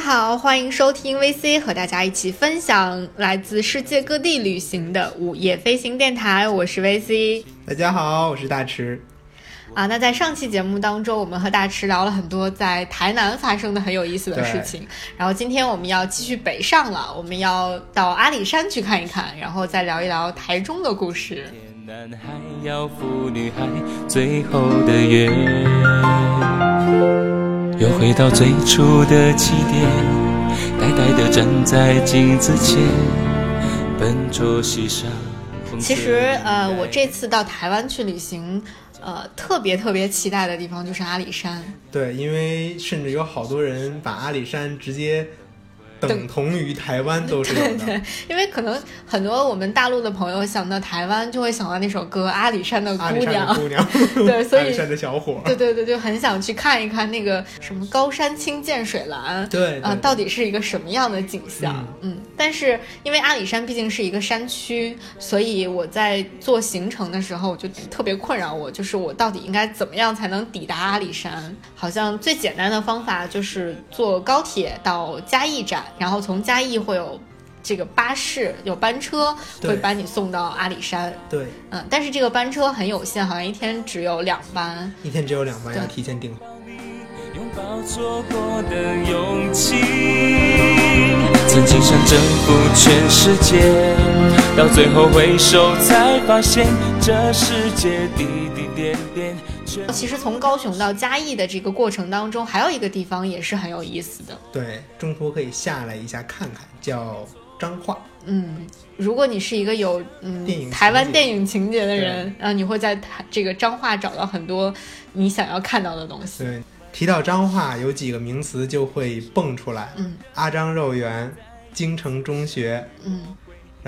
好，欢迎收听 VC，和大家一起分享来自世界各地旅行的午夜飞行电台。我是 VC，大家好，我是大池。啊，那在上期节目当中，我们和大池聊了很多在台南发生的很有意思的事情。然后今天我们要继续北上了，我们要到阿里山去看一看，然后再聊一聊台中的故事。男孩要赴女孩最后的约。又回到最初的起点，呆呆地站在镜子前，笨拙系上。其实，呃，我这次到台湾去旅行，呃，特别特别期待的地方就是阿里山。对，因为甚至有好多人把阿里山直接。等同于台湾都是对对，因为可能很多我们大陆的朋友想到台湾，就会想到那首歌《阿里山的姑娘》，姑娘，对，所以阿里山的小伙，对对对，就很想去看一看那个什么高山青涧水蓝，对啊，到底是一个什么样的景象？嗯，但是因为阿里山毕竟是一个山区，所以我在做行程的时候就特别困扰我，就是我到底应该怎么样才能抵达阿里山？好像最简单的方法就是坐高铁到嘉义站。然后从嘉义会有这个巴士，有班车会把你送到阿里山。对，嗯，但是这个班车很有限，好像一天只有两班。一天只有两班，要提前订。曾经想征服全世界，到最后回首才发现，这世界滴滴点点。其实从高雄到嘉义的这个过程当中，还有一个地方也是很有意思的。对，中途可以下来一下看看，叫彰化。嗯，如果你是一个有嗯台湾电影情节的人，啊，你会在台这个彰化找到很多你想要看到的东西。对，提到彰化，有几个名词就会蹦出来。嗯，阿张肉圆、京城中学。嗯，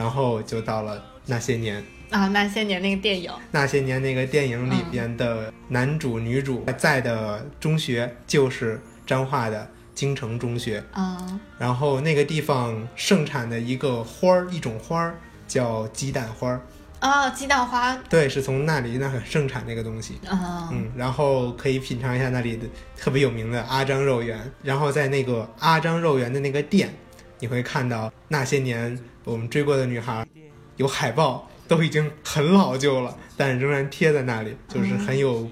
然后就到了那些年。啊，那些年那个电影，那些年那个电影里边的男主女主在的中学就是彰化的京城中学啊。然后那个地方盛产的一个花儿，一种花儿叫鸡蛋花儿啊，鸡蛋花。对，是从那里那很盛产那个东西啊。嗯，然后可以品尝一下那里的特别有名的阿张肉圆。然后在那个阿张肉圆的那个店，你会看到那些年我们追过的女孩有海报。都已经很老旧了，但仍然贴在那里，就是很有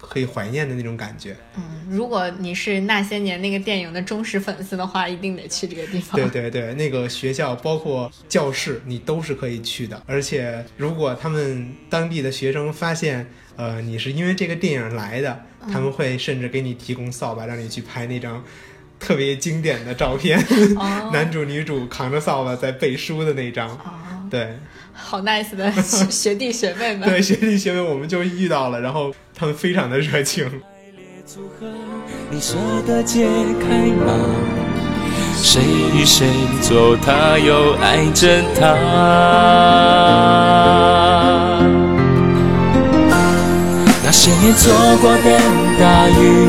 可以怀念的那种感觉。嗯，如果你是那些年那个电影的忠实粉丝的话，一定得去这个地方。对对对，那个学校包括教室，你都是可以去的。而且，如果他们当地的学生发现，呃，你是因为这个电影来的，他们会甚至给你提供扫把，让你去拍那张特别经典的照片，男主女主扛着扫把在背书的那张。对。好 nice 的 学弟学妹们，对学弟学妹，我们就遇到了，然后他们非常的热情。你舍得解开吗？谁与谁做他又爱着他？那些年错过的大雨，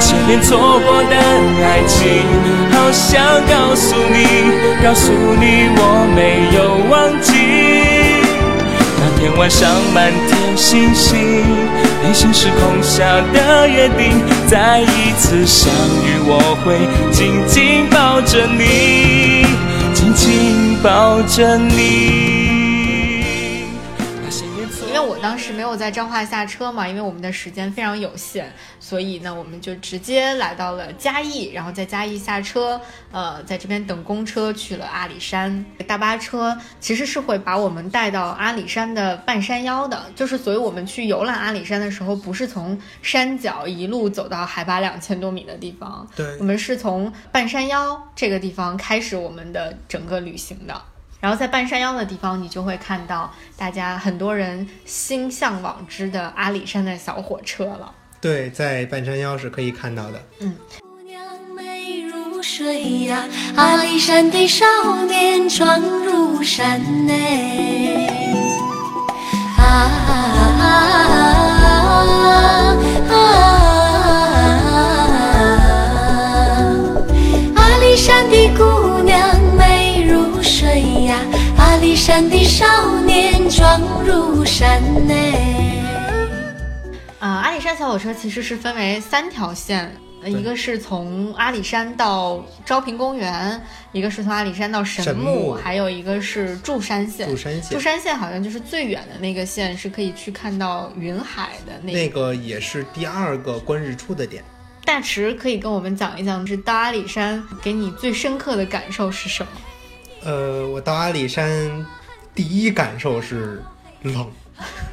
前面错过的爱情，好想告诉你，告诉你我没有忘记。那天晚上满天星星。平行时空下的约定，再一次相遇，我会紧紧抱着你，紧紧抱着你。有在彰化下车嘛，因为我们的时间非常有限，所以呢，我们就直接来到了嘉义，然后在嘉义下车，呃，在这边等公车去了阿里山。大巴车其实是会把我们带到阿里山的半山腰的，就是所以我们去游览阿里山的时候，不是从山脚一路走到海拔两千多米的地方，对，我们是从半山腰这个地方开始我们的整个旅行的。然后在半山腰的地方，你就会看到大家很多人心向往之的阿里山的小火车了。对，在半山腰是可以看到的。姑娘美如水呀，阿里山的少年闯入山内。啊啊啊啊啊！阿里山的姑山的少年壮如山内。啊、阿里山小火车其实是分为三条线，一个是从阿里山到昭平公园，一个是从阿里山到神神木，还有一个是柱山线。柱山线柱山线好像就是最远的那个线，是可以去看到云海的那那个也是第二个观日出的点。大池可以跟我们讲一讲，是到阿里山给你最深刻的感受是什么？呃，我到阿里山第一感受是冷，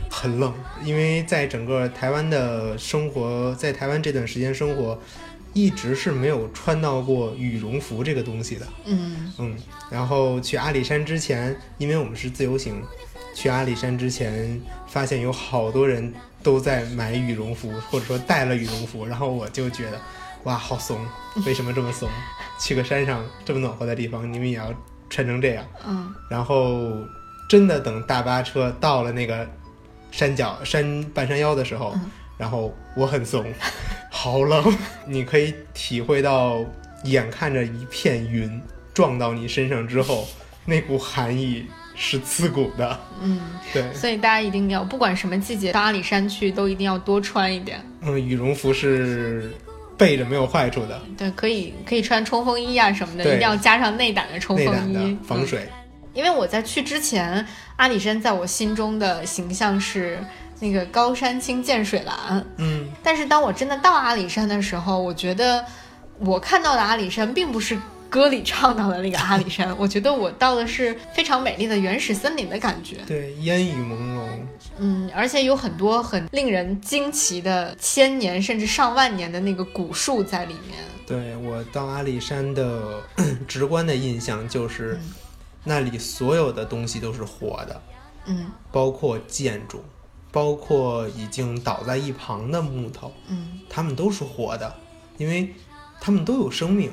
很冷，因为在整个台湾的生活，在台湾这段时间生活，一直是没有穿到过羽绒服这个东西的。嗯嗯，然后去阿里山之前，因为我们是自由行，去阿里山之前发现有好多人都在买羽绒服，或者说带了羽绒服，然后我就觉得，哇，好怂，为什么这么怂？去个山上这么暖和的地方，你们也要穿成这样？嗯然后真的等大巴车到了那个山脚山半山腰的时候，嗯然后我很怂，好冷，你可以体会到，眼看着一片云撞到你身上之后，那股寒意是刺骨的。嗯，对，所以大家一定要不管什么季节到阿里山去，都一定要多穿一点。嗯，羽绒服是备着没有坏处的，对，可以可以穿冲锋衣啊什么的，一定要加上内胆的冲锋内胆的防水。因为我在去之前，阿里山在我心中的形象是那个高山青涧水蓝，嗯，但是当我真的到阿里山的时候，我觉得我看到的阿里山并不是歌里唱到的那个阿里山，我觉得我到的是非常美丽的原始森林的感觉。对，烟雨朦胧。嗯，而且有很多很令人惊奇的千年甚至上万年的那个古树在里面。对我到阿里山的 直观的印象就是，嗯那里所有的东西都是活的，嗯包括建筑，包括已经倒在一旁的木头，嗯它们都是活的，因为它们都有生命。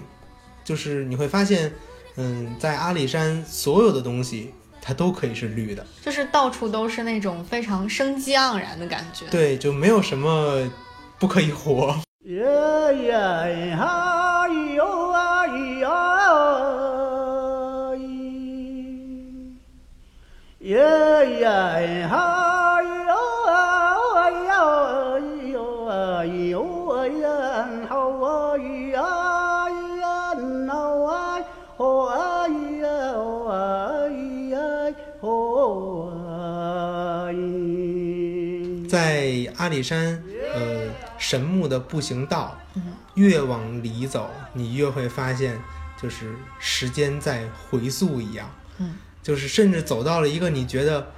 就是你会发现，嗯，在阿里山所有的东西它都可以是绿的，就是到处都是那种非常生机盎然的感觉。对，就没有什么不可以活。耶耶哈耶耶哈哟啊呀哟啊哟啊呀好啊咿呀咿呀闹啊哦啊咿呀哦啊咿呀哦啊咿。在阿里山，呃，神木的步行道，越往里走，你越会发现，就是时间在回溯一样。嗯，就是甚至走到了一个你觉得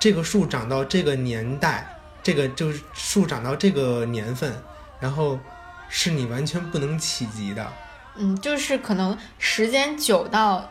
这个树长到这个年代，这个就是树长到这个年份，然后是你完全不能企及的。嗯，就是可能时间久到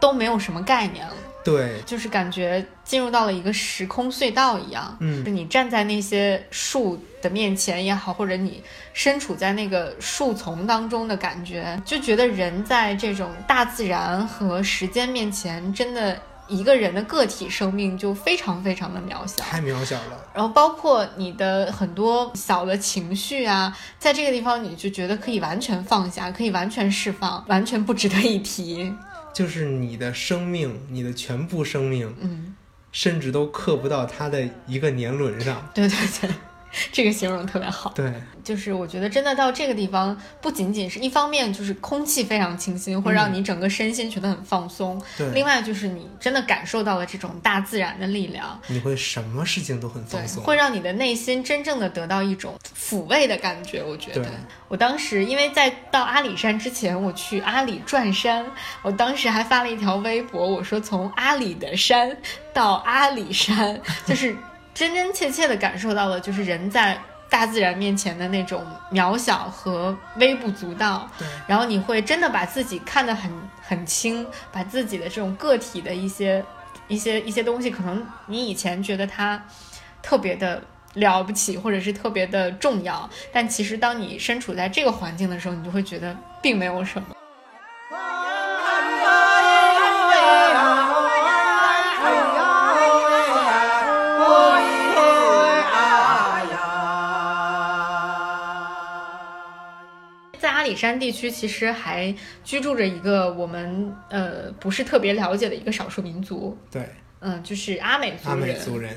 都没有什么概念了，对，就是感觉进入到了一个时空隧道一样。嗯就你站在那些树的面前也好，或者你身处在那个树丛当中的感觉，就觉得人在这种大自然和时间面前，真的一个人的个体生命就非常非常的渺小。太渺小了。然后包括你的很多小的情绪啊，在这个地方你就觉得可以完全放下，可以完全释放，完全不值得一提。就是你的生命，你的全部生命，嗯，甚至都刻不到他的一个年轮上。对对对，这个形容特别好。对，就是我觉得真的到这个地方，不仅仅是一方面就是空气非常清新，会让你整个身心觉得很放松；对另外就是你真的感受到了这种大自然的力量，你会什么事情都很放，松。会让你的内心真正的得到一种抚慰的感觉。我觉得，我当时因为在到阿里山之前，我去阿里转山，我当时还发了一条微博，我说从阿里的山到阿里山，就是真真切切的感受到了，就是人在大自然面前的那种渺小和微不足道，对，然后你会真的把自己看得很很轻，把自己的这种个体的一些一些一些东西，可能你以前觉得它特别的了不起，或者是特别的重要，但其实当你身处在这个环境的时候，你就会觉得并没有什么。里山地区，其实还居住着一个我们呃不是特别了解的一个少数民族，对，嗯，就是阿美族阿人。美族人，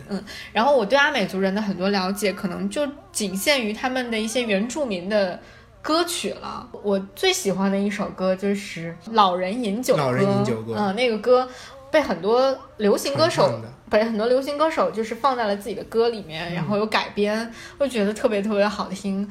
然后我对阿美族人的很多了解，可能就仅限于他们的一些原住民的歌曲了。我最喜欢的一首歌就是《老人饮酒歌》。老人饮酒歌嗯，那个歌被很多流行歌手被很多流行歌手就是放在了自己的歌里面，然后有改编，我觉得特别特别好听。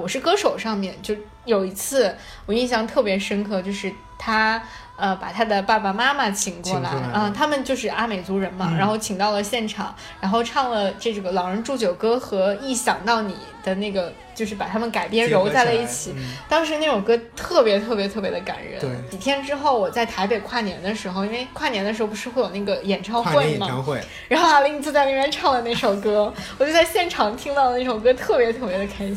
我是歌手》上面就有一次我印象特别深刻，就是他呃把他的爸爸妈妈请过来，嗯、他们就是阿美族人嘛，然后请到了现场，然后唱了这个《老人祝酒歌》和《一想到你》的那个，就是把他们改编揉在了一起。嗯当时那首歌特别特别特别的感人。对几天之后我在台北跨年的时候，因为跨年的时候不是会有那个演唱会吗？演唱会，然后阿林就在那边唱了那首歌，我就在现场听到那首歌，特别特别的开心。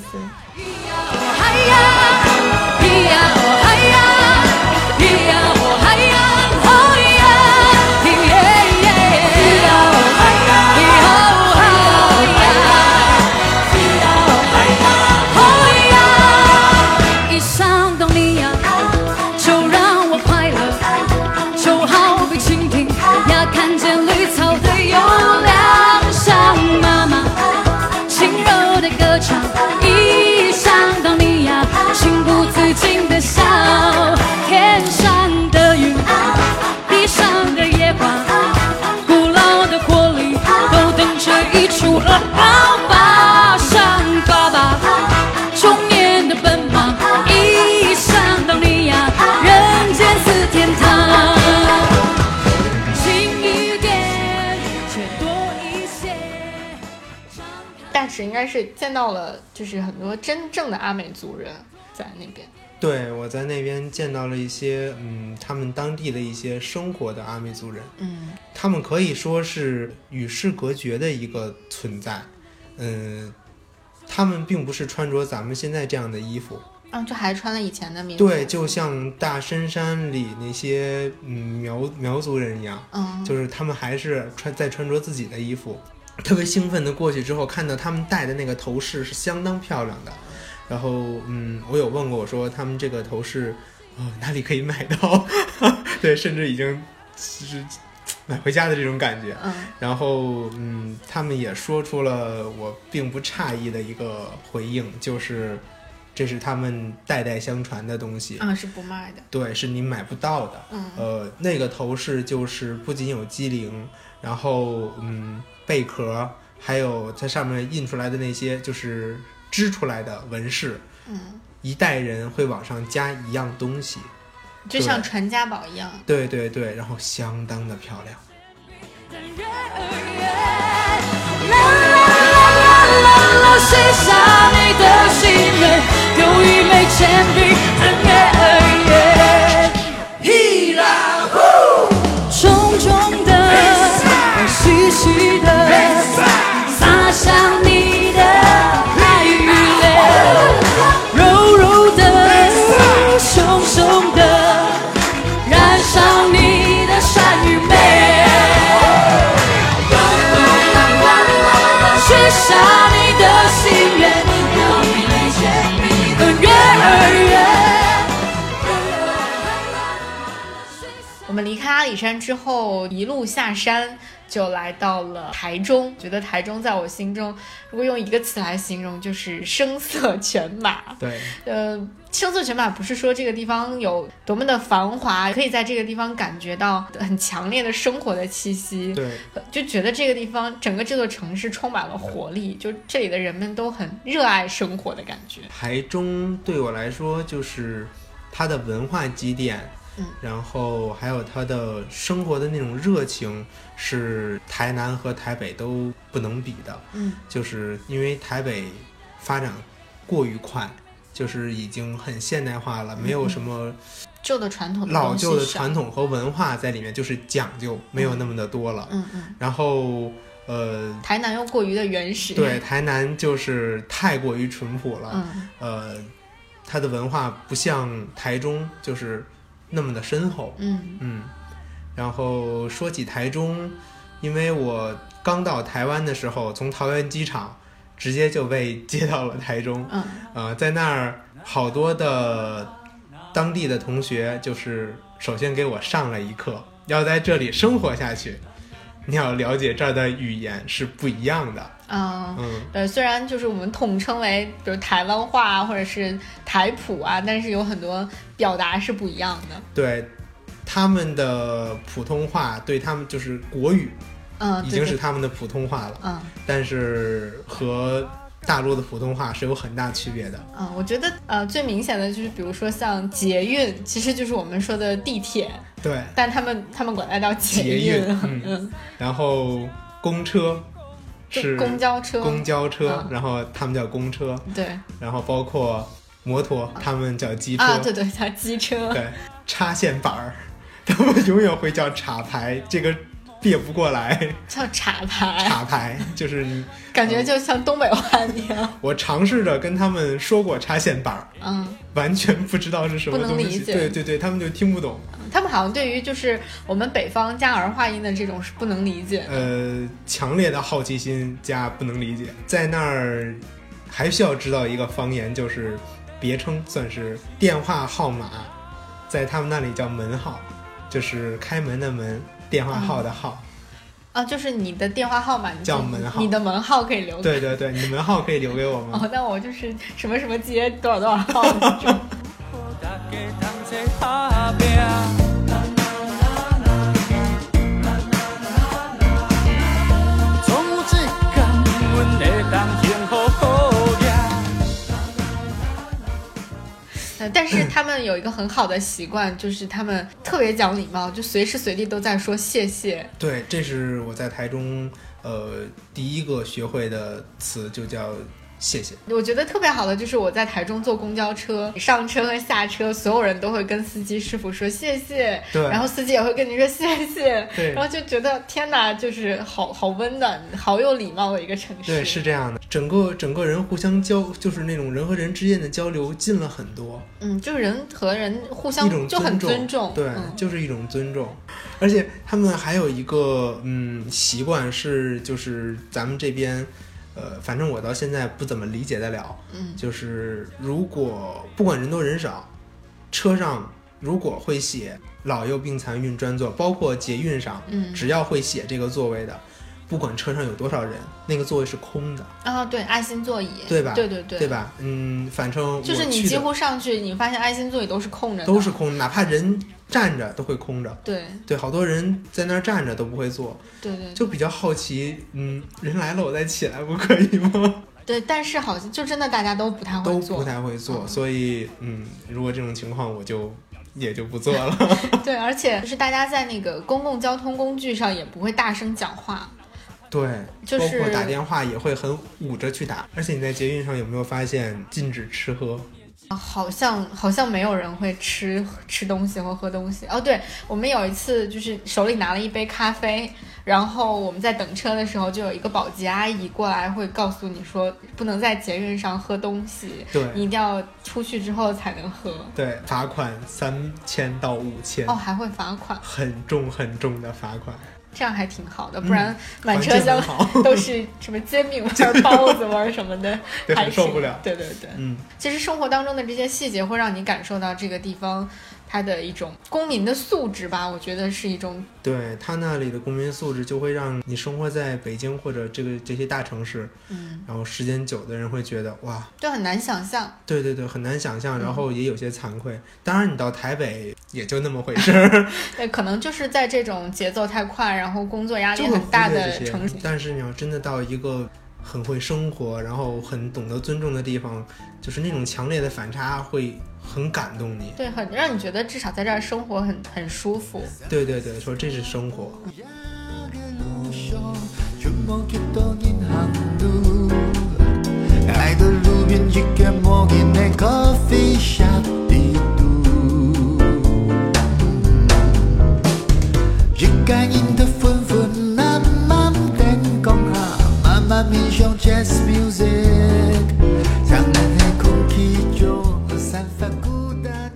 该是见到了，就是很多真正的阿美族人在那边。对我在那边见到了一些，嗯，他们当地的一些生活的阿美族人，嗯他们可以说是与世隔绝的一个存在，嗯，他们并不是穿着咱们现在这样的衣服，啊，就还穿了以前的民族。对，就像大深山里那些嗯苗苗族人一样，嗯，就是他们还是穿在穿着自己的衣服，特别兴奋的过去之后，看到他们戴的那个头饰是相当漂亮的。然后，嗯，我有问过我说他们这个头饰，哦，哪里可以买到？对，甚至已经是买回家的这种感觉。嗯然后，嗯，他们也说出了我并不诧异的一个回应，就是这是他们代代相传的东西。啊是不卖的。对，是你买不到的。嗯呃，那个头饰就是不仅有机灵，然后嗯贝壳，还有在上面印出来的那些就是织出来的纹饰，嗯，一代人会往上加一样东西。就像传家宝一样。对对对，然后相当的漂亮。啦啦啦啦啦，写下你的心愿，有一枚铅笔，向你的爱与泪柔柔的熊熊的燃烧你的善下你的心愿。我们离开阿里山之后一路下山就来到了台中。觉得台中在我心中，如果用一个词来形容，就是声色犬马。对，呃，声色犬马不是说这个地方有多么的繁华，可以在这个地方感觉到很强烈的生活的气息。对，就觉得这个地方整个这座城市充满了活力，就这里的人们都很热爱生活的感觉。台中对我来说就是它的文化积淀，嗯，然后还有他的生活的那种热情，是台南和台北都不能比的。嗯，就是因为台北发展过于快，就是已经很现代化了，没有什么旧的传统的老旧的传统和文化在里面，就是讲究没有那么的多了。嗯嗯，然后呃，台南又过于的原始。对，台南就是太过于淳朴了。嗯呃，它的文化不像台中就是那么的深厚。嗯嗯，然后说起台中，因为我刚到台湾的时候，从桃园机场直接就被接到了台中。嗯呃，在那儿好多的当地的同学，就是首先给我上了一课，要在这里生活下去，你要了解这儿的语言是不一样的。嗯。嗯，对，虽然就是我们统称为比如台湾话啊，或者是台普啊，但是有很多表达是不一样的。对，他们的普通话对他们就是国语，嗯，已经是他们的普通话了，嗯但是和大陆的普通话是有很大区别的。嗯，我觉得呃最明显的就是比如说像捷运，其实就是我们说的地铁，对，但他们他们管它叫捷捷运嗯 嗯，然后公车是公交车，公交车，嗯。然后他们叫公车，对。然后包括摩托，他们叫机车，啊，对对，叫机车，对。插线板儿，他们永远会叫插排，这个别不过来，叫插排，插排就是你。感觉就像东北话一样。我尝试着跟他们说过插线板儿，嗯，完全不知道是什么不能东西，理解对对对，他们就听不懂。他们好像对于就是我们北方加儿化音的这种是不能理解。呃，强烈的好奇心加不能理解，在那儿还需要知道一个方言，就是别称，算是电话号码，在他们那里叫门号，就是开门的门，电话号的号。啊，就是你的电话号码，你叫门号你的门号可以留给对对对，你的门号可以留给我们？哦，那我就是什么什么街多少多少号那种。但是他们有一个很好的习惯，就是他们特别讲礼貌，就随时随地都在说谢谢。对，这是我在台中呃第一个学会的词，就叫谢谢。我觉得特别好的就是我在台中坐公交车，上车和下车，所有人都会跟司机师傅说谢谢，对然后司机也会跟你说谢谢，对然后就觉得天哪，就是好好温暖、好有礼貌的一个城市。对，是这样的，整个整个人互相交，就是那种人和人之间的交流近了很多，嗯，就是人和人互相一种就很尊尊重，对，嗯就是一种尊重。而且他们还有一个嗯习惯是，就是咱们这边，呃，反正我到现在不怎么理解得了，嗯就是如果不管人多人少，车上如果会写老幼病残孕专座，包括捷运上，嗯只要会写这个座位的，不管车上有多少人，那个座位是空的，啊，对，爱心座椅，对吧？对对对，对？吧？嗯，反正就是你几乎上去，你发现爱心座椅都是空着的，都是空的，哪怕人站着都会空着。对对，好多人在那儿站着都不会坐，对对就比较好奇，嗯，人来了我再起来不可以吗？对，但是好像就真的大家都不太会都做，不太会做，嗯所以嗯，如果这种情况我就也就不做了。对，而且就是大家在那个公共交通工具上也不会大声讲话，对，就是包括打电话也会很捂着去打，而且你在捷运上有没有发现禁止吃喝？好像好像没有人会吃吃东西或喝东西。哦，对，我们有一次就是手里拿了一杯咖啡，然后我们在等车的时候，就有一个保洁阿姨过来会告诉你说，不能在捷运上喝东西，对你一定要出去之后才能喝。对，罚款三千到五千，哦，还会罚款，很重很重的罚款。这样还挺好的，不然满车厢 都是什么煎饼味儿、包子味儿什么的，对还受不了。对对对，嗯，其实生活当中的这些细节会让你感受到这个地方他的一种公民的素质吧，我觉得是一种对他那里的公民素质，就会让你生活在北京或者这个这些大城市，嗯，然后时间久的人会觉得哇，就很难想象。对对对，很难想象，嗯然后也有些惭愧。当然，你到台北也就那么回事儿，对，可能就是在这种节奏太快，然后工作压力很大的城市。但是你要真的到一个很会生活，然后很懂得尊重的地方，就是那种强烈的反差会很感动你。对，很让你觉得至少在这儿生活很很舒服。对对对，说这是生活。주 慢慢面向 jazz music 让人的空气中散发孤单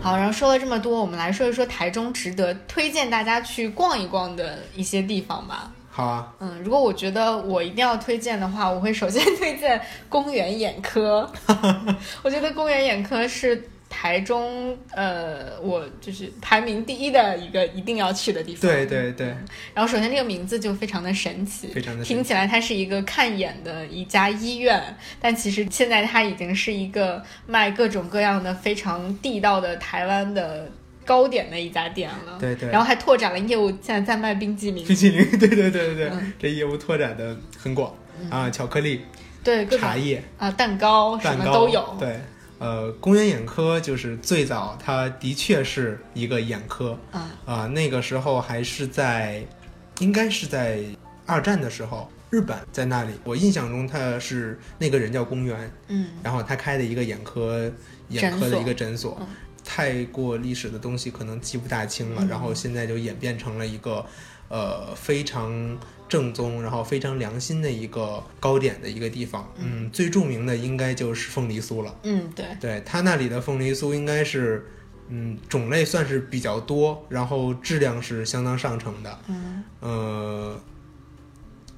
好，然后说了这么多，我们来说一说台中值得推荐大家去逛一逛的一些地方吧。好啊，嗯，如果我觉得我一定要推荐的话，我会首先 推荐公园眼科。我觉得公园眼科是台中呃，我就是排名第一的一个一定要去的地方。对对对，然后首先这个名字就非常的神奇，非常的听起来它是一个看眼的一家医院，但其实现在它已经是一个卖各种各样的非常地道的台湾的糕点的一家店了。对对然后还拓展了业务，现在在卖冰激凌。冰淇淋，对对对对对，嗯这业务拓展的很广啊，巧克力、对，各种茶叶、啊蛋糕什么都有。对，呃，公园眼科就是最早，它的确是一个眼科。嗯啊、那个时候还是在，应该是在二战的时候，日本在那里，我印象中他是那个人叫公园，嗯。然后他开的一个眼科眼科的一个诊所，嗯。太过历史的东西可能记不大清了，嗯。然后现在就演变成了一个呃非常正宗，然后非常良心的一个糕点的一个地方。嗯，最著名的应该就是凤梨酥了。嗯，对，对他那里的凤梨酥应该是。嗯，种类算是比较多，然后质量是相当上乘的。嗯呃，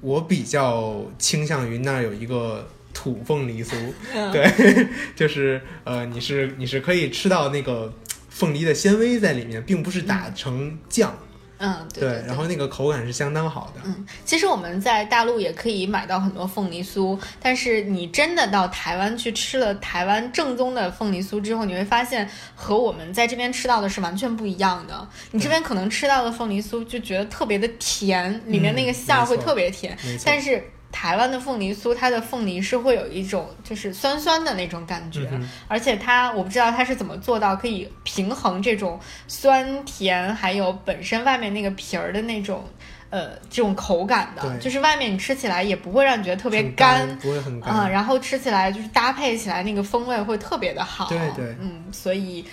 我比较倾向于那儿有一个土凤梨酥，嗯对，就是呃，你是你是可以吃到那个凤梨的纤维在里面，并不是打成酱，嗯，对对。然后那个口感是相当好的。嗯，其实我们在大陆也可以买到很多凤梨酥，但是你真的到台湾去吃了台湾正宗的凤梨酥之后，你会发现和我们在这边吃到的是完全不一样的。你这边可能吃到的凤梨酥就觉得特别的甜，里面那个馅儿会特别甜，但是。台湾的凤梨酥，它的凤梨是会有一种就是酸酸的那种感觉，嗯而且它我不知道它是怎么做到可以平衡这种酸甜，还有本身外面那个皮儿的那种呃这种口感的，就是外面你吃起来也不会让你觉得特别干干，不会很干。啊、然后吃起来就是搭配起来那个风味会特别的好。对对嗯，所以。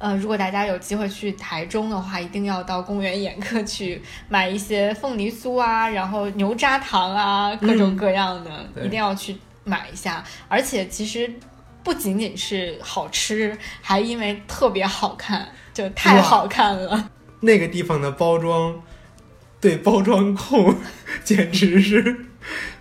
呃，如果大家有机会去台中的话，一定要到公园眼科去买一些凤梨酥啊，然后牛轧糖啊，各种各样的，对一定要去买一下。而且其实不仅仅是好吃，还因为特别好看，就太好看了。那个地方的包装，对包装控 简直是，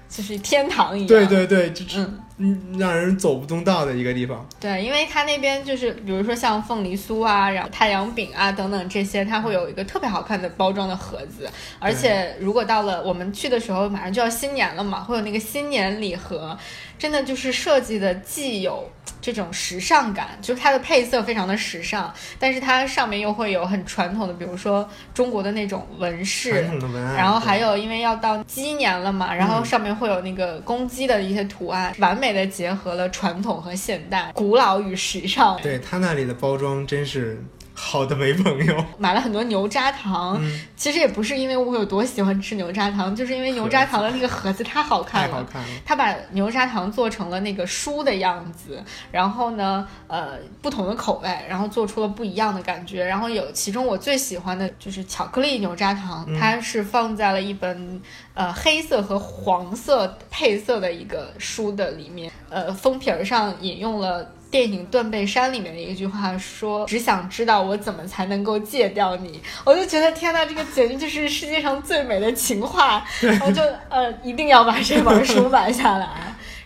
就是天堂一样。对对对，就是嗯，嗯让人走不动道的一个地方。对，因为它那边就是，比如说像凤梨酥啊，然后太阳饼啊等等这些，它会有一个特别好看的包装的盒子。而且如果到了我们去的时候，马上就要新年了嘛，会有那个新年礼盒，真的就是设计的既有这种时尚感，就是它的配色非常的时尚，但是它上面又会有很传统的，比如说中国的那种纹饰传，统的文案，然后还有，因为要到鸡年了嘛，然后上面会有那个公鸡的一些图案，完美的结合了传统和现代，古老与时尚。对他那里的包装真是好的没朋友。买了很多牛轧糖，嗯，其实也不是因为我有多喜欢吃牛轧糖，就是因为牛轧糖的那个盒子太好看了。太好看了。他把牛轧糖做成了那个书的样子，然后呢，呃，不同的口味，然后做出了不一样的感觉。然后有其中我最喜欢的就是巧克力牛轧糖，嗯它是放在了一本呃黑色和黄色配色的一个书的里面，呃，封皮儿上引用了。电影《断背山》里面的一句话说：“只想知道我怎么才能够戒掉你。”我就觉得天呐，这个简直就是世界上最美的情话，然后就呃一定要把这本书买下来。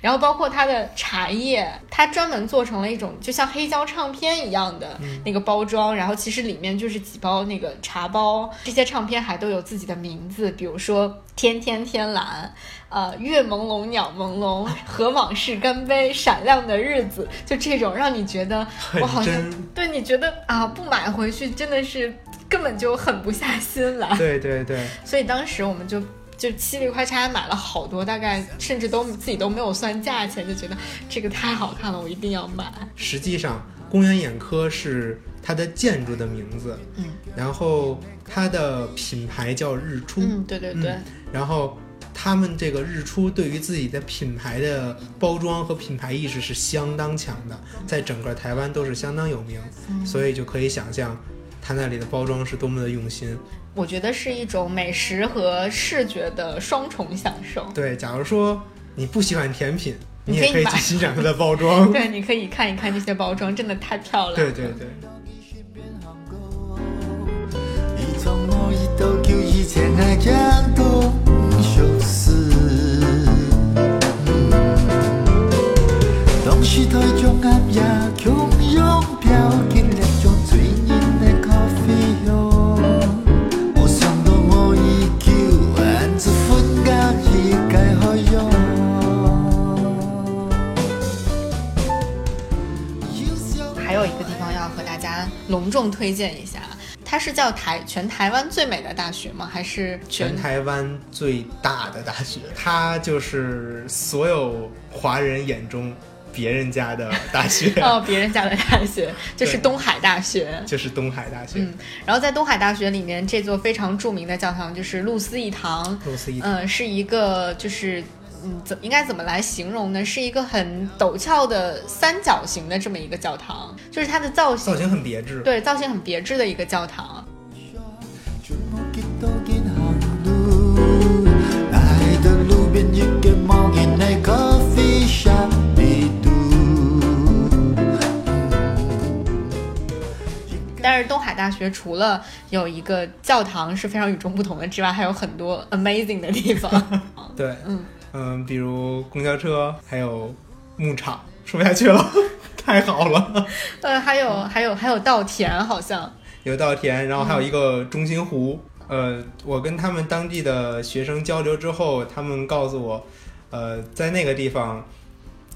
然后包括它的茶叶，它专门做成了一种就像黑胶唱片一样的那个包装，然后其实里面就是几包那个茶包，这些唱片还都有自己的名字，比如说天天天蓝。呃，月朦胧，鸟朦胧，和往事干杯，闪亮的日子，就这种让你觉得我好像对你觉得啊，不买回去真的是根本就狠不下心来。对对对，所以当时我们就就嘁里快嚓买了好多，大概甚至都自己都没有算价钱，就觉得这个太好看了，我一定要买。实际上公园眼科是它的建筑的名字，嗯，然后它的品牌叫日出，嗯，对对对，嗯然后他们这个日出对于自己的品牌的包装和品牌意识是相当强的，在整个台湾都是相当有名，嗯。所以就可以想象它那里的包装是多么的用心。我觉得是一种美食和视觉的双重享受。对，假如说你不喜欢甜品，你也可以去欣赏它的包装。对，你可以看一看这些包装，真的太漂亮了。对。对。对，伊从无意都求以前爱讲都相思。当时台中暗夜汹涌隆重推荐一下，它是叫台全台湾最美的大学吗？还是全台湾最大的大学，它就是所有华人眼中别人家的大学，哦别人家的大学，就是东海大学。就是东海大学。嗯，然后在东海大学里面，这座非常著名的教堂就是露思义堂，露思义堂嗯，是一个就是。嗯，怎应该怎么来形容呢？是一个很陡峭的三角形的这么一个教堂，就是它的造型，造型很别致，对造型很别致的一个教堂。但是东海大学除了有一个教堂是非常与众不同的之外，还有很多 amazing 的地方。对，嗯嗯，比如公交车，还有牧场，说不下去了，太好了。呃，还有还有还有稻田，好像有稻田，然后还有一个中心湖。呃，我跟他们当地的学生交流之后，他们告诉我，呃，在那个地方，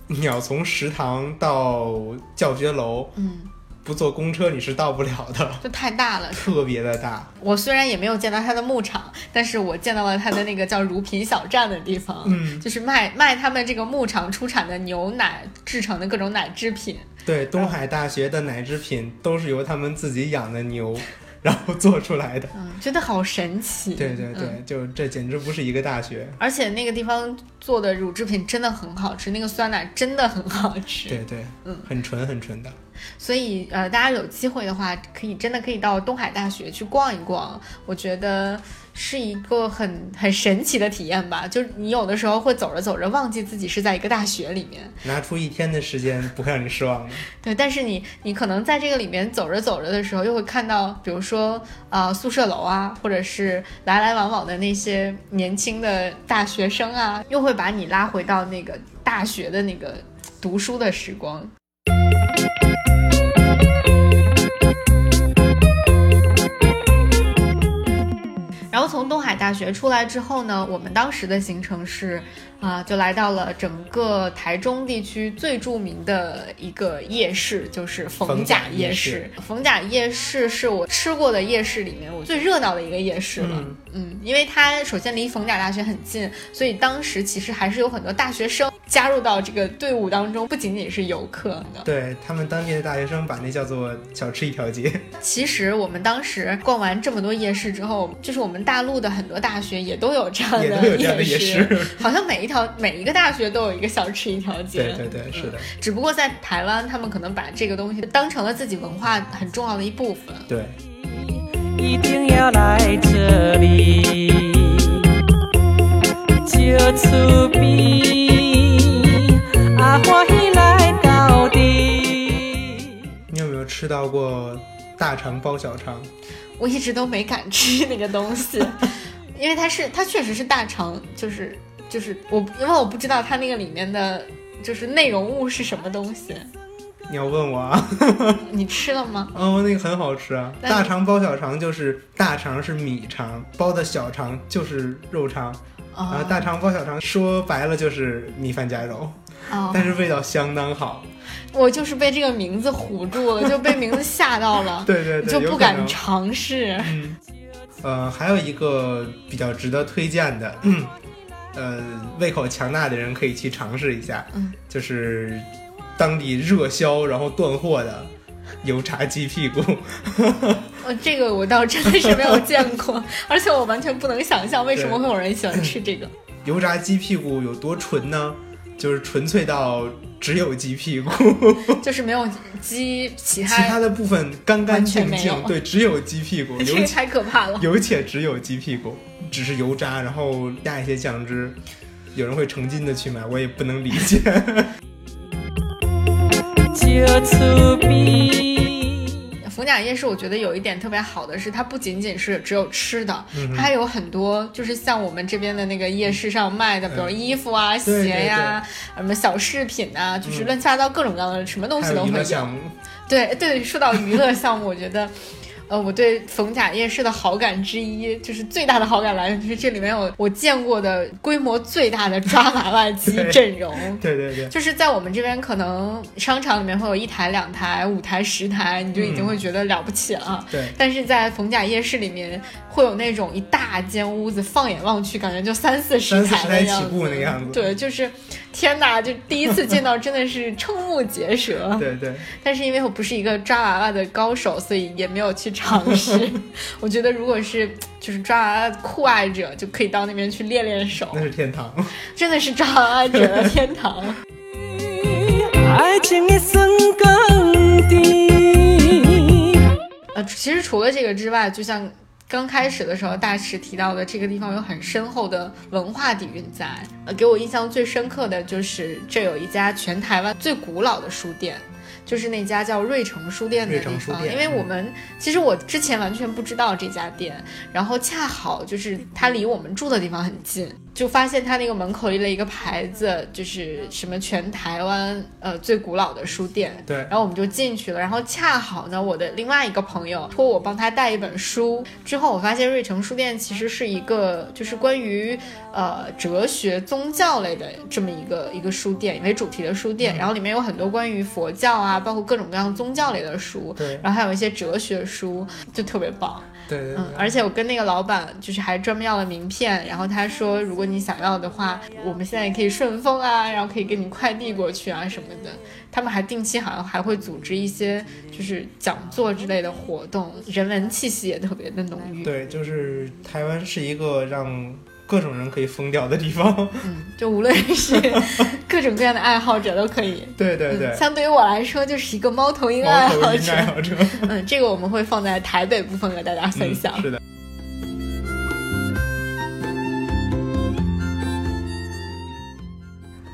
你要从食堂到教学楼，嗯，不坐公车你是到不了的，就太大了。特别的大。我虽然也没有见到他的牧场，但是我见到了他的那个叫乳品小站的地方，嗯就是卖卖他们这个牧场出产的牛奶制成的各种奶制品。对，东海大学的奶制品都是由他们自己养的牛，然后做出来的。嗯，觉得好神奇。对对对，嗯就这简直不是一个大学。而且那个地方做的乳制品真的很好吃，那个酸奶真的很好吃。对对，嗯，很纯很纯的。所以呃，大家有机会的话，可以真的可以到东海大学去逛一逛，我觉得是一个很很神奇的体验吧。就是你有的时候会走着走着忘记自己是在一个大学里面，拿出一天的时间不会让你失望的。对，但是你你可能在这个里面走着走着的时候，又会看到，比如说呃宿舍楼啊，或者是来来往往的那些年轻的大学生啊，又会把你拉回到那个大学的那个读书的时光。然后从东海大学出来之后呢，我们当时的行程是，啊、就来到了整个台中地区最著名的一个夜市，就是逢甲夜市。逢甲夜市是我吃过的夜市里面我最热闹的一个夜市了。嗯嗯，因为它首先离逢甲大学很近，所以当时其实还是有很多大学生加入到这个队伍当中，不仅仅是游客的。对他们当地的大学生把那叫做小吃一条街。其实我们当时逛完这么多夜市之后，就是我们大陆的很多大学也都有这样的也都有这样的夜市，好像每一条每一个大学都有一个小吃一条街。对对对，是的，只不过在台湾，他们可能把这个东西当成了自己文化很重要的一部分。对。一定要来这里，就出边，吃到过大肠包小肠？我一直都没敢吃那个东西，因为它是它确实是大肠，就是就是我因为我不知道它那个里面的就是内容物是什么东西？你要问我啊？你吃了吗？哦，那个很好吃啊！大肠包小肠就是大肠是米肠，包的小肠就是肉肠，啊大肠包小肠说白了就是米饭加肉，哦但是味道相当好。我就是被这个名字唬住了，就被名字吓到了，对对对，就不敢尝试。嗯，呃，还有一个比较值得推荐的，嗯，呃，胃口强大的人可以去尝试一下，嗯，就是当地热销然后断货的油炸鸡屁股，呃，这个我倒真的是没有见过，而且我完全不能想象为什么会有人喜欢吃这个。油炸鸡屁股有多纯呢？就是纯粹到只有鸡屁股，就是没有鸡其其他，的部分干干净净，对，只有鸡屁股，有 这个太可怕了。有且只有鸡屁股，只是油渣，然后加一些酱汁。有人会成斤的去买，我也不能理解。就厝边。逢甲夜市，我觉得有一点特别好的是，它不仅仅是只有吃的，嗯它还有很多就是像我们这边的那个夜市上卖的，比如衣服啊、嗯鞋呀、什么小饰品啊，就是乱七八糟各种各样的什么东西都会有。对对，说到娱乐项目，我觉得。呃，我对逢甲夜市的好感之一，就是最大的好感来源，就是这里面有我见过的规模最大的抓娃娃机阵容。对对对，就是在我们这边，可能商场里面会有一台、两台、五台、十台，你就已经嗯会觉得了不起了。对但是在逢甲夜市里面，会有那种一大间屋子，放眼望去，感觉就三四十三四十台台的样子。起步那个样子。对，就是天哪！就第一次见到，真的是瞠目结舌。对对，但是因为我不是一个抓娃娃的高手，所以也没有去尝试。我觉得如果是就是抓娃娃的酷爱者，就可以到那边去练练手那，是天堂。真的是抓娃娃者的天堂。爱情的酸甘甜。呃，其实除了这个之外，就像刚开始的时候大池提到的，这个地方有很深厚的文化底蕴在。呃，给我印象最深刻的就是这有一家全台湾最古老的书店。就是那家叫瑞城书店的地方，城书店因为我们其实我之前完全不知道这家店，然后恰好就是它离我们住的地方很近，就发现他那个门口立了一个牌子，就是什么全台湾呃最古老的书店，对。然后我们就进去了，然后恰好呢，我的另外一个朋友托我帮他带一本书，之后我发现瑞城书店其实是一个就是关于呃哲学、宗教类的这么一个一个书店为主题的书店，然后里面有很多关于佛教啊，包括各种各样宗教类的书，对。然后还有一些哲学书，就特别棒。对对对嗯，而且我跟那个老板就是还专门要了名片，然后他说如果你想要的话，我们现在也可以顺丰啊，然后可以给你快递过去啊什么的。他们还定期好像还会组织一些就是讲座之类的活动，人文气息也特别的浓郁。对，就是台湾是一个让各种人可以疯掉的地方。嗯，就无论是各种各样的爱好者都可以。对对对嗯，，相对于我来说，就是一个猫头鹰爱好者。爱好者。嗯，这个我们会放在台北部分和大家分享。嗯是的。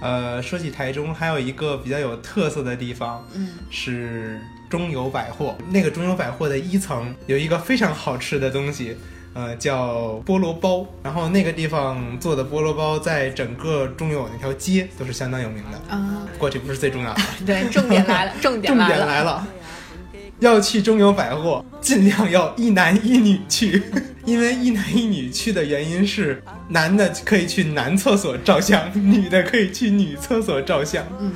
呃，说起台中，还有一个比较有特色的地方，嗯，是中友百货。那个中友百货的一层有一个非常好吃的东西，呃，叫菠萝包。然后那个地方做的菠萝包，在整个中友那条街都是相当有名的。啊，过去不是最重要的，对，重点来了，重点重来了。点来了，要去中友百货，尽量要一男一女去，因为一男一女去的原因是，男的可以去男厕所照相，女的可以去女厕所照相。嗯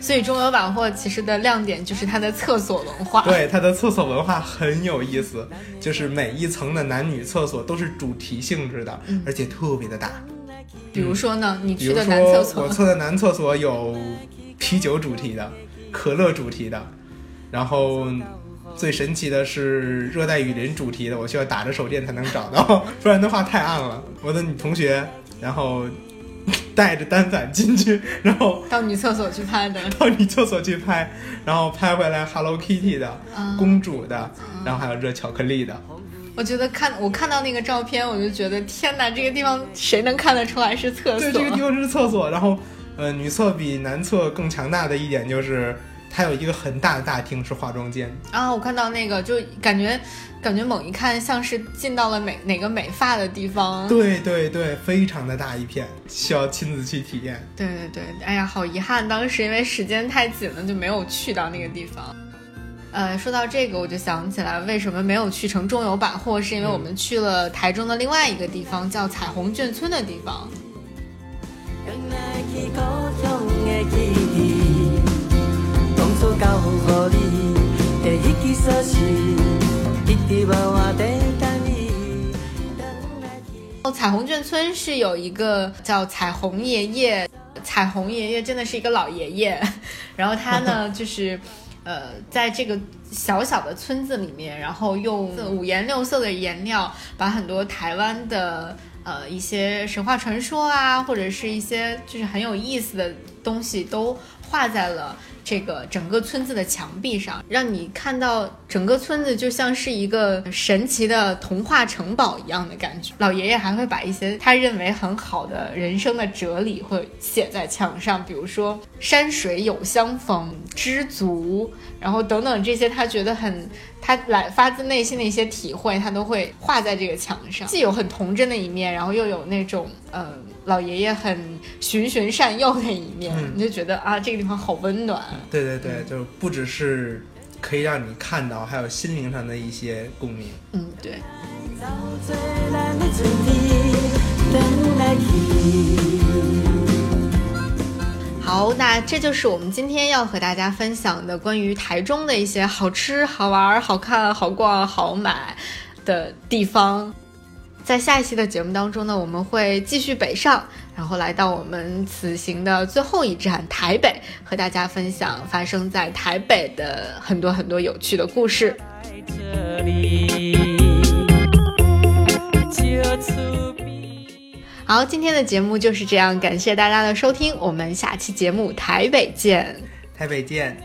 所以中友百货其实的亮点就是它的厕所文化。对，它的厕所文化很有意思，就是每一层的男女厕所都是主题性质的，而且特别的大。比如说呢，你去的男厕所，我所，测的男厕所有啤酒主题的、可乐主题的，然后最神奇的是热带雨林主题的，我需要打着手电才能找到，不然的话太暗了。我的女同学，然后带着单反进去，然后到女厕所去拍的。到女厕所去拍，然后拍回来 Hello Kitty 的、嗯公主的，然后还有热巧克力的。我觉得看我看到那个照片，我就觉得天哪，这个地方谁能看得出来是厕所？对，这个地方是厕所。然后，呃，女厕比男厕更强大的一点就是，它有一个很大的大厅是化妆间，啊，我看到那个就感觉感觉猛一看像是进到了美哪个美发的地方。对对对，非常的大一片，需要亲自去体验。对对对，哎呀，好遗憾，当时因为时间太紧了，就没有去到那个地方。呃，说到这个，我就想起来为什么没有去成中友百货，是因为我们去了台中的另外一个地方，叫彩虹眷村的地方。原彩虹眷村是有一个叫彩虹爷爷，彩虹爷爷真的是一个老爷爷，然后他呢 就是。呃，在这个小小的村子里面，然后用五颜六色的颜料，把很多台湾的呃一些神话传说啊，或者是一些就是很有意思的东西，都画在了这个整个村子的墙壁上，让你看到整个村子就像是一个神奇的童话城堡一样的感觉。老爷爷还会把一些他认为很好的人生的哲理会写在墙上，比如说山水有相逢，知足，然后等等这些他觉得很他来发自内心的一些体会，他都会画在这个墙上，既有很童真的一面，然后又有那种呃老爷爷很循循善诱的一面，嗯你就觉得啊这个地方好温暖。对对对，就不只是可以让你看到，还有心灵上的一些共鸣。嗯，对。好，那这就是我们今天要和大家分享的关于台中的一些好吃、好玩、好看、好逛、好买的地方。在下一期的节目当中呢，我们会继续北上，然后来到我们此行的最后一站台北，和大家分享发生在台北的很多很多有趣的故事。好今天的节目就是这样感谢大家的收听我们下期节目台北见。台北见。